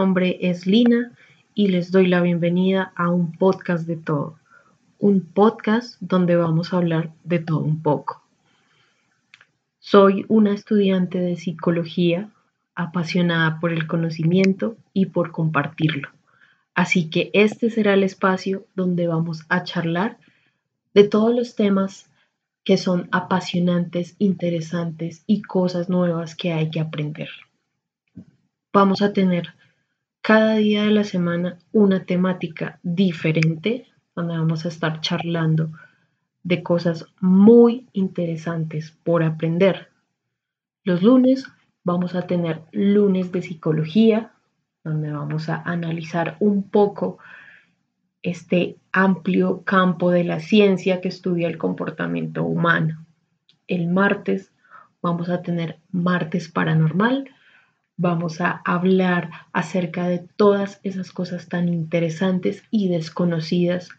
nombre es Lina y les doy la bienvenida a un podcast de todo, un podcast donde vamos a hablar de todo un poco. Soy una estudiante de psicología apasionada por el conocimiento y por compartirlo. Así que este será el espacio donde vamos a charlar de todos los temas que son apasionantes, interesantes y cosas nuevas que hay que aprender vamos a tener cada día de la semana una temática diferente donde vamos a estar charlando de cosas muy interesantes por aprender. Los lunes vamos a tener lunes de psicología, donde vamos a analizar un poco este amplio campo de la ciencia que estudia el comportamiento humano. El martes vamos a tener martes paranormal, vamos a hablar acerca de todas esas cosas tan interesantes y desconocidas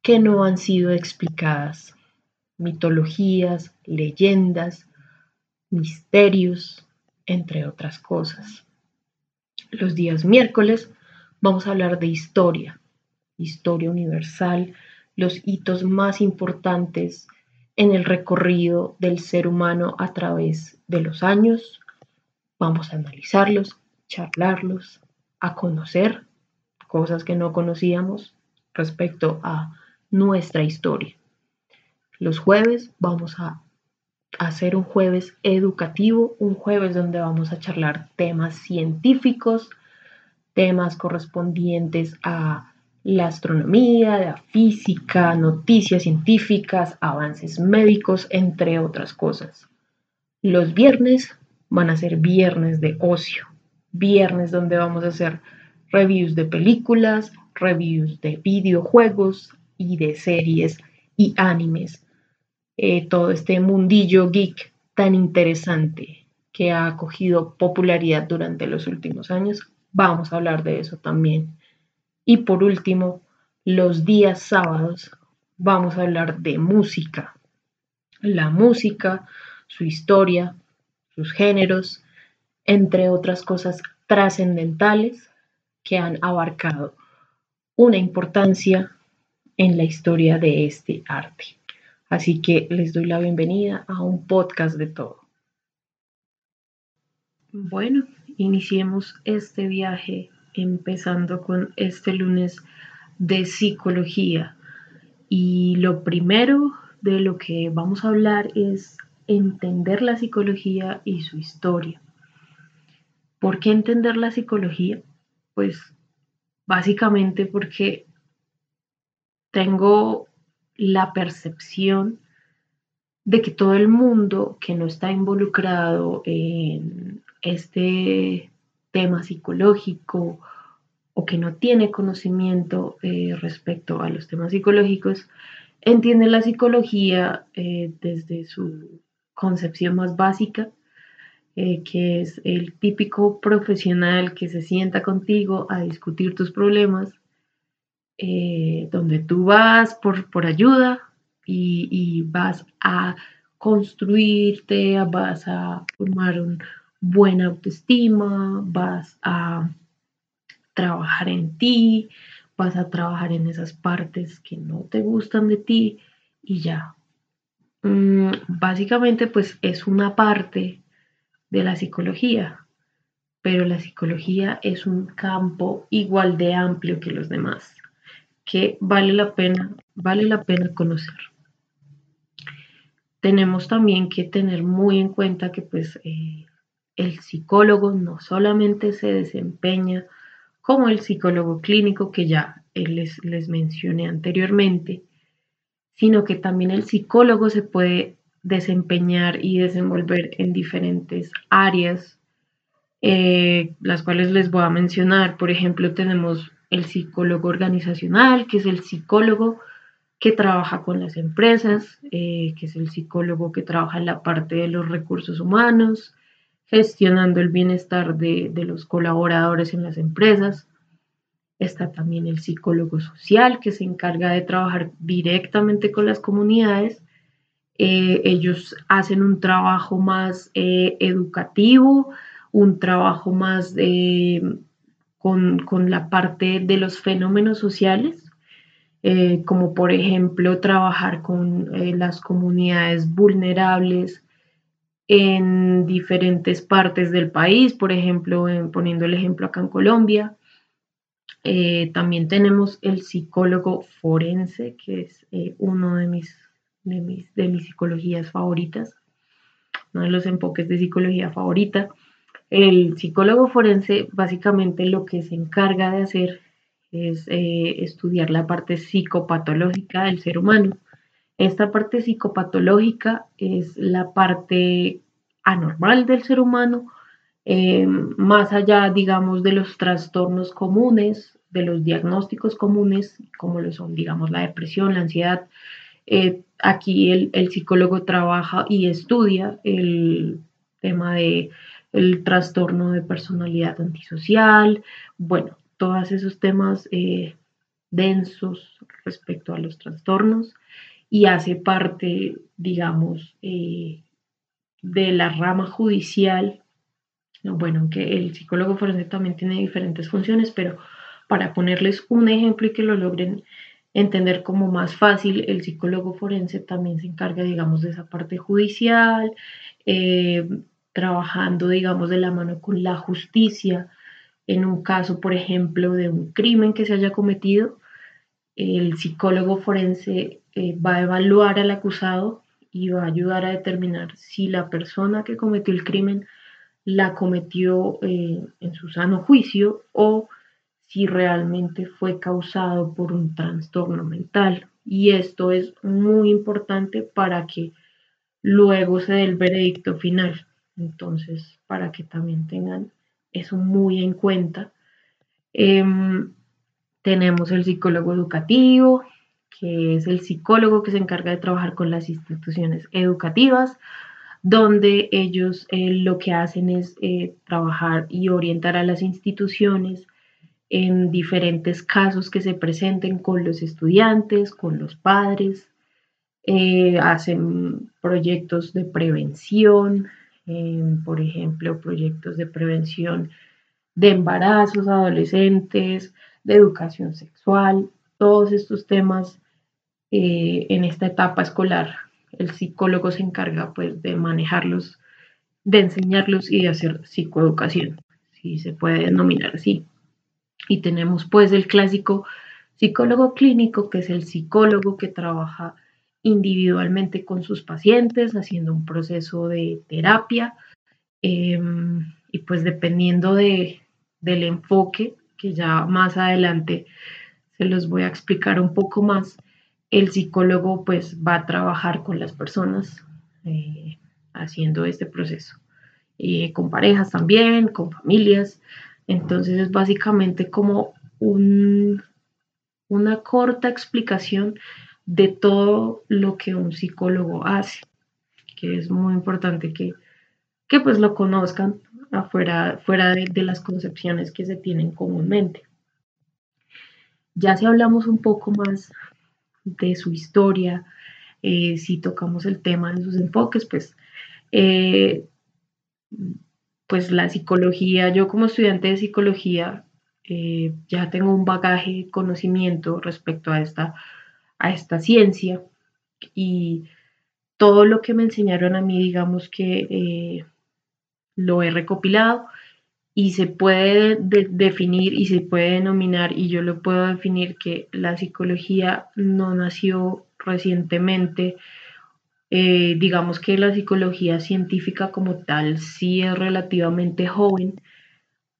que no han sido explicadas. Mitologías, leyendas, misterios, entre otras cosas. Los días miércoles vamos a hablar de historia, historia universal, los hitos más importantes en el recorrido del ser humano a través de los años, Vamos a analizarlos, charlarlos, a conocer cosas que no conocíamos respecto a nuestra historia. Los jueves vamos a hacer un jueves educativo, un jueves donde vamos a charlar temas científicos, temas correspondientes a la astronomía, la física, noticias científicas, avances médicos, entre otras cosas. Los viernes van a ser viernes de ocio, viernes donde vamos a hacer reviews de películas, reviews de videojuegos y de series y animes. Eh, todo este mundillo geek tan interesante que ha cogido popularidad durante los últimos años. Vamos a hablar de eso también. Y por último, los días sábados vamos a hablar de música. La música, su historia, sus géneros, entre otras cosas trascendentales que han abarcado una importancia en la historia de este arte. Así que les doy la bienvenida a un podcast de todo. Bueno, iniciemos este viaje empezando con este lunes de psicología. Y lo primero de lo que vamos a hablar es entender la psicología y su historia. ¿Por qué entender la psicología? Pues básicamente porque tengo la percepción de que todo el mundo que no está involucrado en este tema psicológico o que no tiene conocimiento eh, respecto a los temas psicológicos, entiende la psicología eh, desde su concepción más básica, eh, que es el típico profesional que se sienta contigo a discutir tus problemas, eh, donde tú vas por, por ayuda y, vas a construirte, vas a formar un buena autoestima, vas a trabajar en ti, vas a trabajar en esas partes que no te gustan de ti y ya, Mm, básicamente, pues es una parte de la psicología, pero la psicología es un campo igual de amplio que los demás, que vale la pena, vale la pena conocer. Tenemos también que tener muy en cuenta que pues eh, el psicólogo no solamente se desempeña como el psicólogo clínico que ya les, les mencioné anteriormente, sino que también el psicólogo se puede desempeñar y desenvolver en diferentes áreas, eh, las cuales les voy a mencionar. Por ejemplo, tenemos el psicólogo organizacional, que es el psicólogo que trabaja con las empresas, eh, que es el psicólogo que trabaja en la parte de los recursos humanos, gestionando el bienestar de los colaboradores en las empresas. Está también el psicólogo social que se encarga de trabajar directamente con las comunidades. Eh, ellos hacen un trabajo más eh, educativo, un trabajo más con, con, la parte de los fenómenos sociales, eh, como por ejemplo trabajar con eh, las comunidades vulnerables en diferentes partes del país, por ejemplo, poniendo el ejemplo acá en Colombia. Eh, también tenemos el psicólogo forense, que es uno de mis, de mis, de mis psicologías favoritas, uno de los enfoques de psicología favorita. El psicólogo forense básicamente lo que se encarga de hacer es eh, estudiar la parte psicopatológica del ser humano. Esta parte psicopatológica es la parte anormal del ser humano, eh, más allá, digamos, de los trastornos comunes, de los diagnósticos comunes, como lo son, digamos, la depresión, la ansiedad. Eh, aquí el, el, psicólogo trabaja y estudia el tema de el trastorno de personalidad antisocial, bueno, todos esos temas eh, densos respecto a los trastornos y hace parte, digamos, eh, de la rama judicial. Bueno, aunque el psicólogo forense también tiene diferentes funciones, pero para ponerles un ejemplo y que lo logren entender como más fácil, el psicólogo forense también se encarga, digamos, de esa parte judicial, eh, trabajando, digamos, de la mano con la justicia. En un caso, por ejemplo, de un crimen que se haya cometido, el psicólogo forense eh, va a evaluar al acusado y va a ayudar a determinar si la persona que cometió el crimen la cometió eh, en su sano juicio o si realmente fue causado por un trastorno mental. Y esto es muy importante para que luego se dé el veredicto final. Entonces, para que también tengan eso muy en cuenta. Em, tenemos el psicólogo educativo, que es el psicólogo que se encarga de trabajar con las instituciones educativas, donde ellos eh, lo que hacen es eh, trabajar y orientar a las instituciones en diferentes casos que se presenten con los estudiantes, con los padres, eh, hacen proyectos de prevención, por ejemplo, proyectos de prevención de embarazos adolescentes, de educación sexual, todos estos temas en esta etapa escolar. El psicólogo se encarga pues de manejarlos, de enseñarlos y de hacer psicoeducación, si se puede denominar así. Y tenemos pues el clásico psicólogo clínico, que es el psicólogo que trabaja individualmente con sus pacientes, haciendo un proceso de terapia. Em, y pues dependiendo de, del enfoque, que ya más adelante se los voy a explicar un poco más, el psicólogo pues va a trabajar con las personas eh, haciendo este proceso. y con parejas también, con familias. Entonces es básicamente como un, una corta explicación de todo lo que un psicólogo hace, que es muy importante que, que pues lo conozcan afuera, fuera de, las concepciones que se tienen comúnmente. Ya si hablamos un poco más de su historia, eh, si tocamos el tema de sus enfoques, pues, eh, pues la psicología, yo como estudiante de psicología eh, ya tengo un bagaje, conocimiento respecto a esta a esta ciencia y todo lo que me enseñaron a mí, digamos que lo he recopilado y se puede definir y se puede denominar y yo lo puedo definir que la psicología no nació recientemente. Eh, digamos que la psicología científica como tal sí es relativamente joven,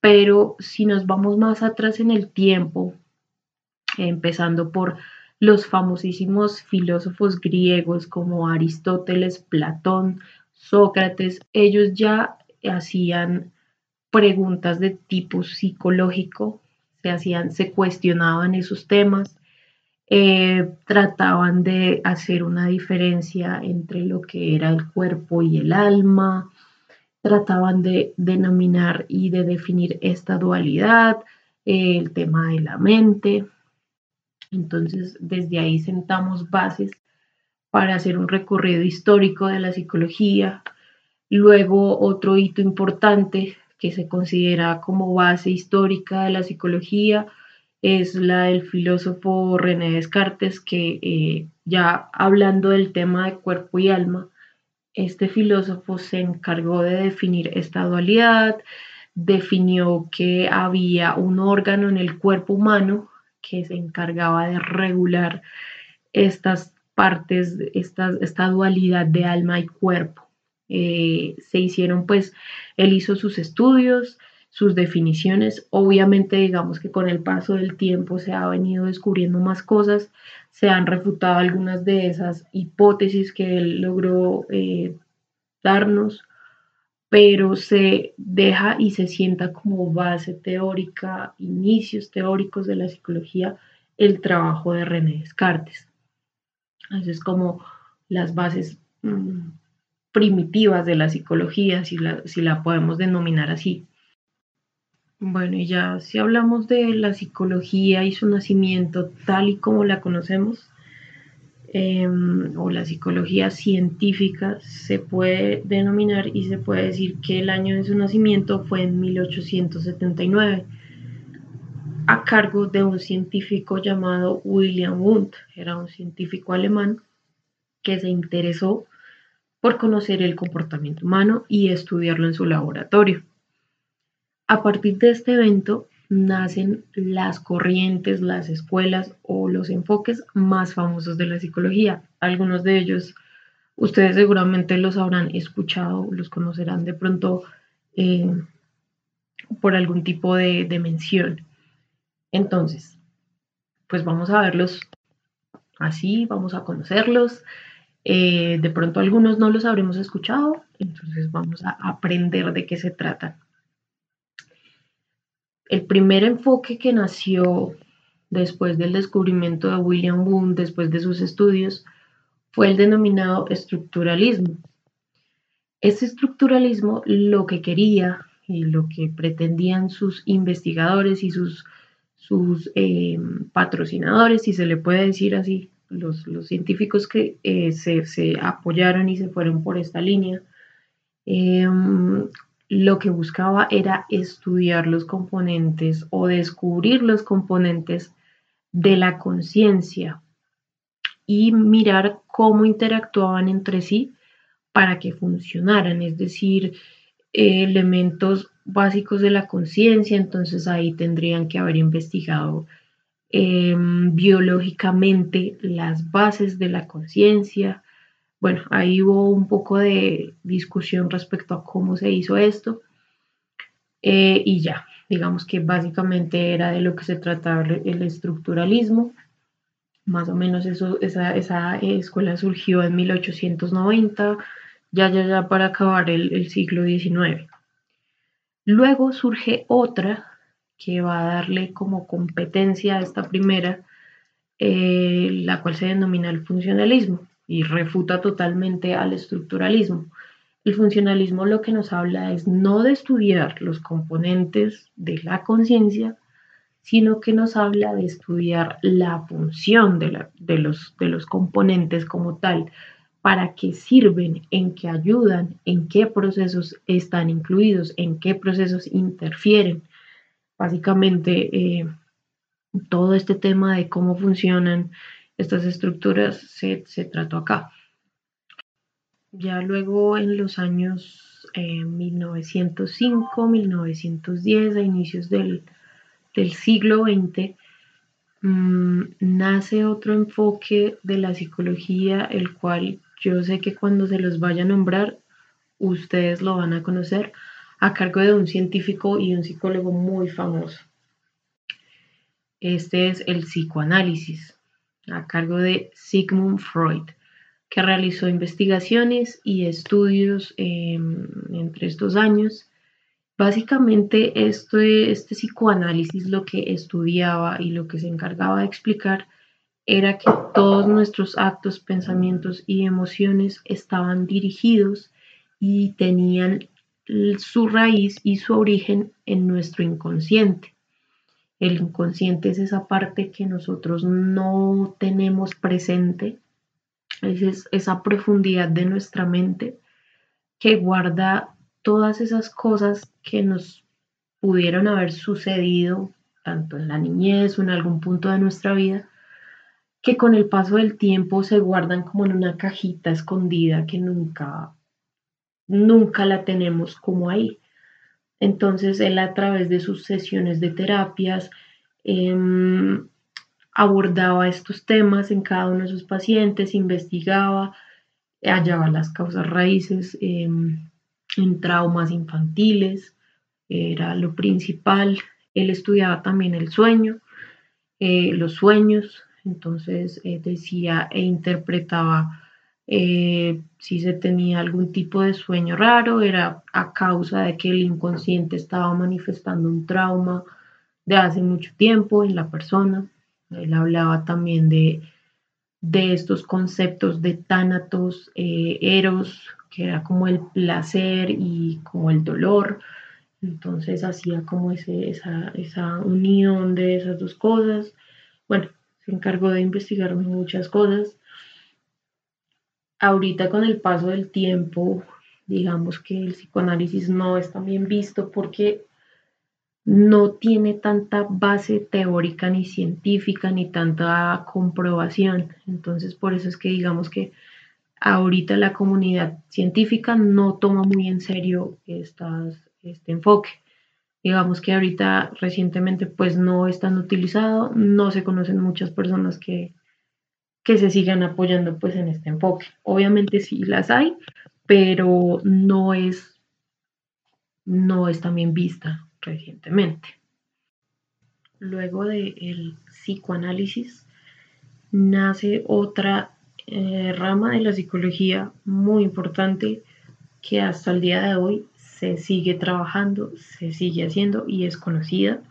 pero si nos vamos más atrás en el tiempo, empezando por los famosísimos filósofos griegos como Aristóteles, Platón, Sócrates, ellos ya hacían preguntas de tipo psicológico, se hacían, se cuestionaban esos temas, eh, trataban de hacer una diferencia entre lo que era el cuerpo y el alma, trataban de denominar y de definir esta dualidad, el tema de la mente. Entonces, desde ahí sentamos bases para hacer un recorrido histórico de la psicología. Luego, otro hito importante que se considera como base histórica de la psicología, es la del filósofo René Descartes, que eh, ya hablando del tema de cuerpo y alma, este filósofo se encargó de definir esta dualidad, definió que había un órgano en el cuerpo humano que se encargaba de regular estas partes, esta, esta dualidad de alma y cuerpo. Eh, se hicieron, pues, él hizo sus estudios, sus definiciones. Obviamente, digamos que con el paso del tiempo se ha venido descubriendo más cosas, se han refutado algunas de esas hipótesis que él logró eh, darnos, pero se deja y se sienta como base teórica, inicios teóricos de la psicología, el trabajo de René Descartes. Así es como las bases mm, primitivas de la psicología, si la, si la podemos denominar así. Bueno, y ya si hablamos de la psicología y su nacimiento tal y como la conocemos, em, o la psicología científica, se puede denominar y se puede decir que el año de su nacimiento fue en 1879, a cargo de un científico llamado William Wundt. Era un científico alemán que se interesó por conocer el comportamiento humano y estudiarlo en su laboratorio. A partir de este evento nacen las corrientes, las escuelas o los enfoques más famosos de la psicología. Algunos de ellos ustedes seguramente los habrán escuchado, los conocerán de pronto eh, por algún tipo de, de mención. Entonces, pues vamos a verlos así, vamos a conocerlos. Eh, de pronto algunos no los habremos escuchado, entonces vamos a aprender de qué se trata. El primer enfoque que nació después del descubrimiento de William Wundt, después de sus estudios, fue el denominado estructuralismo. Este estructuralismo lo que quería y lo que pretendían sus investigadores y sus, sus eh, patrocinadores, si se le puede decir así, los, científicos que eh, se, apoyaron y se fueron por esta línea, em, lo que buscaba era estudiar los componentes o descubrir los componentes de la conciencia y mirar cómo interactuaban entre sí para que funcionaran, es decir, elementos básicos de la conciencia, entonces ahí tendrían que haber investigado em, biológicamente las bases de la conciencia, bueno, ahí hubo un poco de discusión respecto a cómo se hizo esto. Eh, y ya, digamos que básicamente era de lo que se trataba el estructuralismo. Más o menos eso, esa, esa escuela surgió en 1890, ya, ya, ya para acabar el, siglo XIX. Luego surge otra que va a darle como competencia a esta primera, eh, la cual se denomina el funcionalismo y refuta totalmente al estructuralismo. El funcionalismo lo que nos habla es no de estudiar los componentes de la conciencia, sino que nos habla de estudiar la función de, de, los, de los componentes como tal, para qué sirven, en qué ayudan, en qué procesos están incluidos, en qué procesos interfieren. Básicamente, eh, todo este tema de cómo funcionan estas estructuras se, trató acá. Ya luego en los años 1905, eh, 1910, a inicios del, siglo XX, mm, nace otro enfoque de la psicología, el cual yo sé que cuando se los vaya a nombrar, ustedes lo van a conocer, a cargo de un científico y un psicólogo muy famoso. Este es el psicoanálisis a cargo de Sigmund Freud, que realizó investigaciones y estudios em, entre estos años. Básicamente este, este psicoanálisis lo que estudiaba y lo que se encargaba de explicar era que todos nuestros actos, pensamientos y emociones estaban dirigidos y tenían su raíz y su origen en nuestro inconsciente. El inconsciente es esa parte que nosotros no tenemos presente, es esa profundidad de nuestra mente que guarda todas esas cosas que nos pudieron haber sucedido tanto en la niñez o en algún punto de nuestra vida, que con el paso del tiempo se guardan como en una cajita escondida que nunca, nunca la tenemos como ahí. Entonces él a través de sus sesiones de terapias em, abordaba estos temas en cada uno de sus pacientes, investigaba, hallaba las causas raíces em, en traumas infantiles, era lo principal. Él estudiaba también el sueño, eh, los sueños, entonces eh, decía e interpretaba eh, si se tenía algún tipo de sueño raro, era a causa de que el inconsciente estaba manifestando un trauma de hace mucho tiempo en la persona. Él hablaba también de, de estos conceptos de tánatos, eh, eros, que era como el placer y como el dolor. Entonces hacía como ese, esa, esa unión de esas dos cosas. Bueno, se encargó de investigar muchas cosas ahorita con el paso del tiempo, digamos que el psicoanálisis no es tan bien visto porque no tiene tanta base teórica ni científica ni tanta comprobación. Entonces, por eso es que digamos que ahorita la comunidad científica no toma muy en serio este enfoque. Digamos que ahorita recientemente pues no es tan utilizado, no se conocen muchas personas que, que se sigan apoyando pues en este enfoque. Obviamente sí las hay, pero no es, no es también vista recientemente. Luego del psicoanálisis nace otra eh, rama de la psicología muy importante que hasta el día de hoy se sigue trabajando, se sigue haciendo y es conocida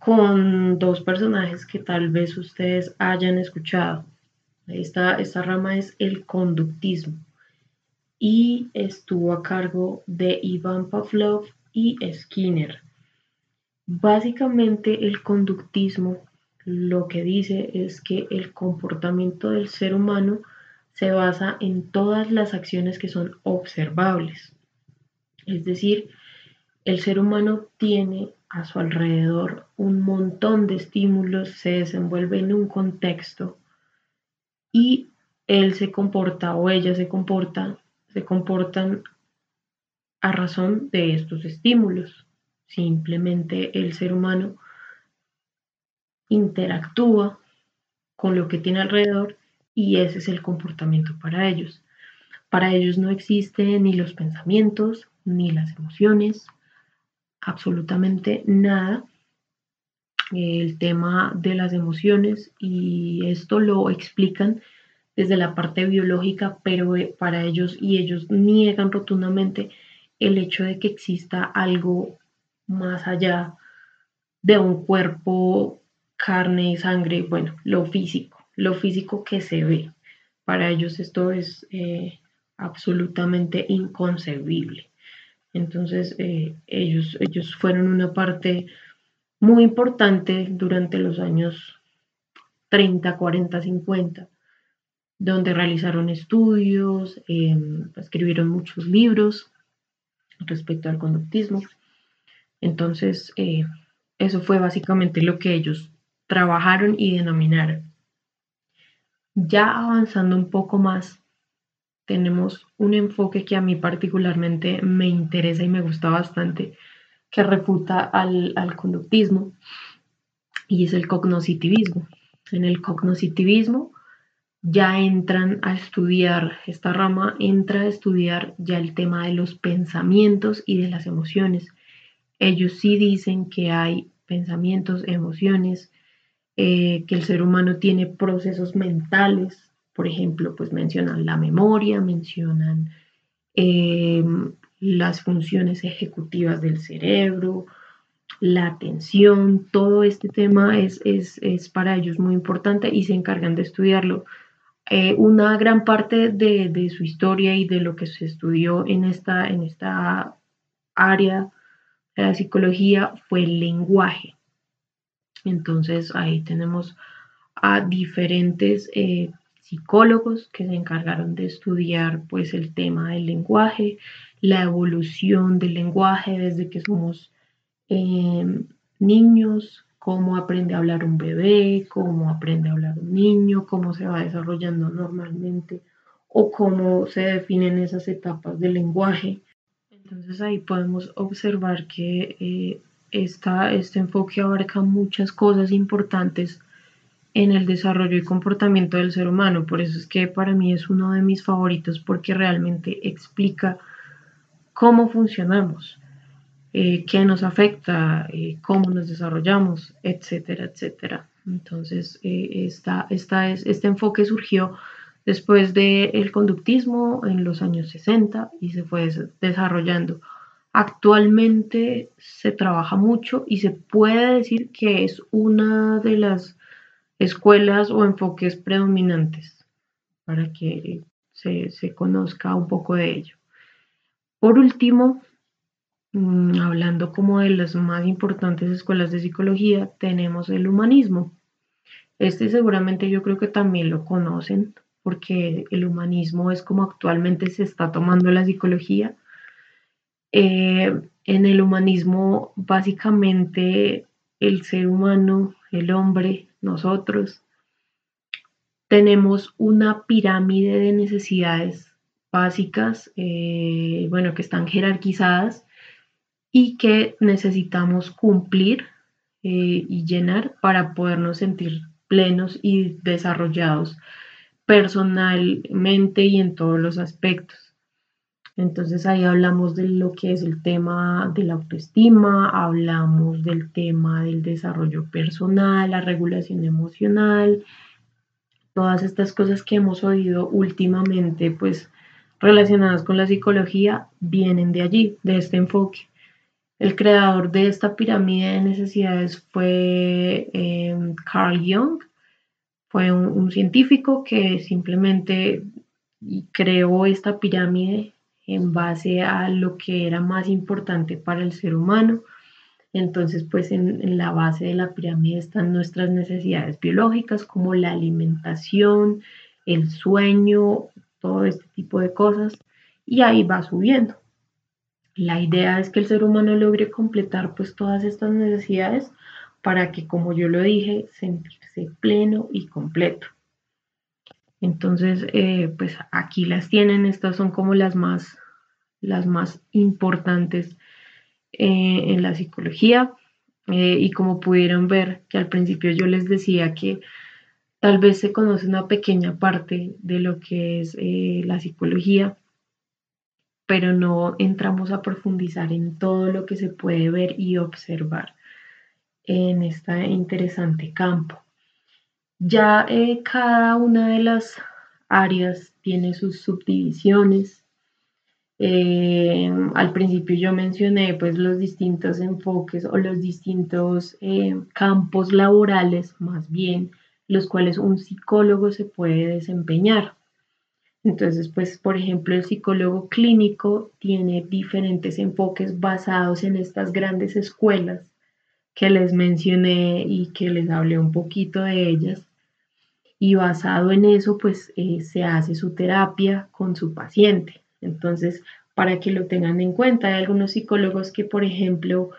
con dos personajes que tal vez ustedes hayan escuchado. Esta, esta rama es el conductismo y estuvo a cargo de Ivan Pavlov y Skinner. Básicamente el conductismo lo que dice es que el comportamiento del ser humano se basa en todas las acciones que son observables. Es decir, el ser humano tiene a su alrededor un montón de estímulos, se desenvuelve en un contexto y él se comporta o ella se comporta, se comportan a razón de estos estímulos. Simplemente el ser humano interactúa con lo que tiene alrededor y ese es el comportamiento para ellos. Para ellos no existen ni los pensamientos, ni las emociones, absolutamente nada el tema de las emociones y esto lo explican desde la parte biológica, pero eh, para ellos y ellos niegan rotundamente el hecho de que exista algo más allá de un cuerpo, carne sangre, bueno, lo físico, lo físico que se ve. Para ellos esto es eh, absolutamente inconcebible. Entonces, eh, ellos, ellos fueron una parte muy importante durante los años 30, 40, 50, donde realizaron estudios, em, escribieron muchos libros respecto al conductismo. Entonces, eh, eso fue básicamente lo que ellos trabajaron y denominaron. Ya avanzando un poco más, tenemos un enfoque que a mí particularmente me interesa y me gusta bastante, que refuta al, conductismo, y es el cognoscitivismo. En el cognoscitivismo ya entran a estudiar, esta rama entra a estudiar ya el tema de los pensamientos y de las emociones. Ellos sí dicen que hay pensamientos, emociones, eh, que el ser humano tiene procesos mentales por ejemplo, pues mencionan la memoria, mencionan eh, las funciones ejecutivas del cerebro, la atención, todo este tema es, para ellos muy importante y se encargan de estudiarlo. Eh, una gran parte de, su historia y de lo que se estudió en esta, en esta área de la psicología fue el lenguaje. Entonces ahí tenemos a diferentes eh, psicólogos que se encargaron de estudiar pues el tema del lenguaje, la evolución del lenguaje desde que somos em, niños, cómo aprende a hablar un bebé, cómo aprende a hablar un niño, cómo se va desarrollando normalmente o cómo se definen esas etapas del lenguaje. Entonces ahí podemos observar que eh, este enfoque abarca muchas cosas importantes en el desarrollo y comportamiento del ser humano. Por eso es que para mí es uno de mis favoritos porque realmente explica cómo funcionamos, eh, qué nos afecta, eh, cómo nos desarrollamos, etcétera, etcétera. Entonces, eh, esta, esta es, este enfoque surgió después del conductismo en los años 60 y se fue desarrollando. Actualmente se trabaja mucho y se puede decir que es una de las escuelas o enfoques predominantes para que se, se conozca un poco de ello. Por último, mm, hablando como de las más importantes escuelas de psicología, tenemos el humanismo. Este seguramente yo creo que también lo conocen porque el humanismo es como actualmente se está tomando la psicología. Eh, en el humanismo, básicamente, el ser humano, el hombre, nosotros, tenemos una pirámide de necesidades básicas, eh, bueno, que están jerarquizadas y que necesitamos cumplir eh, y llenar para podernos sentir plenos y desarrollados personalmente y en todos los aspectos. Entonces ahí hablamos de lo que es el tema de la autoestima, hablamos del tema del desarrollo personal, la regulación emocional, todas estas cosas que hemos oído últimamente, pues relacionadas con la psicología, vienen de allí, de este enfoque. El creador de esta pirámide de necesidades fue em, Carl Jung, fue un científico que simplemente creó esta pirámide en base a lo que era más importante para el ser humano. Entonces, pues en, la base de la pirámide están nuestras necesidades biológicas como la alimentación, el sueño, todo este tipo de cosas, y ahí va subiendo. La idea es que el ser humano logre completar pues todas estas necesidades para que, como yo lo dije, sentirse pleno y completo. Entonces, eh, pues aquí las tienen, estas son como las más las más importantes eh, en la psicología. Eh, y como pudieron ver, que al principio yo les decía que tal vez se conoce una pequeña parte de lo que es la psicología, pero no entramos a profundizar en todo lo que se puede ver y observar en este interesante campo. Ya cada una de las áreas tiene sus subdivisiones, eh, al principio yo mencioné pues los distintos enfoques o los distintos eh, campos laborales más bien los cuales un psicólogo se puede desempeñar. Entonces, pues, por ejemplo, el psicólogo clínico tiene diferentes enfoques basados en estas grandes escuelas que les mencioné y que les hablé un poquito de ellas. Y basado en eso, pues, eh, se hace su terapia con su paciente. Entonces, para que lo tengan en cuenta, hay algunos psicólogos que, por ejemplo,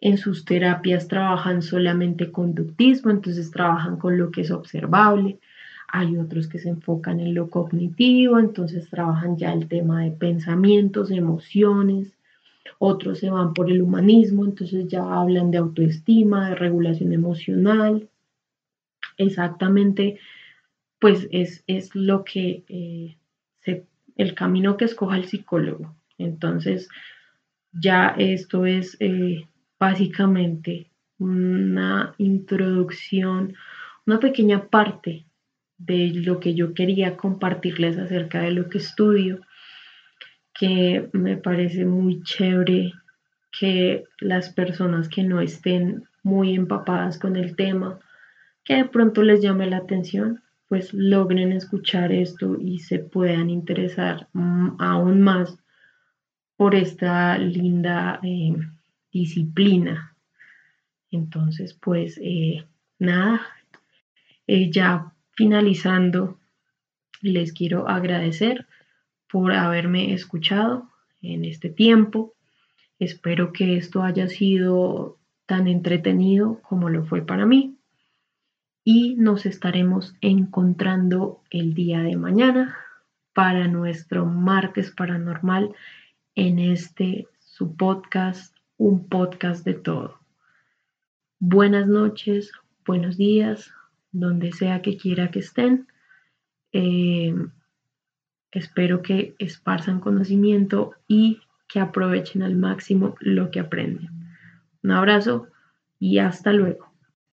en sus terapias trabajan solamente conductismo, entonces trabajan con lo que es observable. Hay otros que se enfocan en lo cognitivo, entonces trabajan ya el tema de pensamientos, emociones. Otros se van por el humanismo, entonces ya hablan de autoestima, de regulación emocional. Exactamente, pues es, es lo que eh, se el camino que escoja el psicólogo. Entonces, ya esto es eh, básicamente una introducción, una pequeña parte de lo que yo quería compartirles acerca de lo que estudio, que me parece muy chévere que las personas que no estén muy empapadas con el tema, que de pronto les llame la atención, pues logren escuchar esto y se puedan interesar mm, aún más por esta linda eh, disciplina. Entonces, pues eh, nada, eh, ya finalizando Les quiero agradecer por haberme escuchado en este tiempo. Espero que esto haya sido tan entretenido como lo fue para mí. Y nos estaremos encontrando el día de mañana para nuestro martes paranormal en este su podcast, un podcast de todo. Buenas noches, buenos días, donde sea que quiera que estén. Eh, espero que esparzan conocimiento y que aprovechen al máximo lo que aprenden. Un abrazo y hasta luego.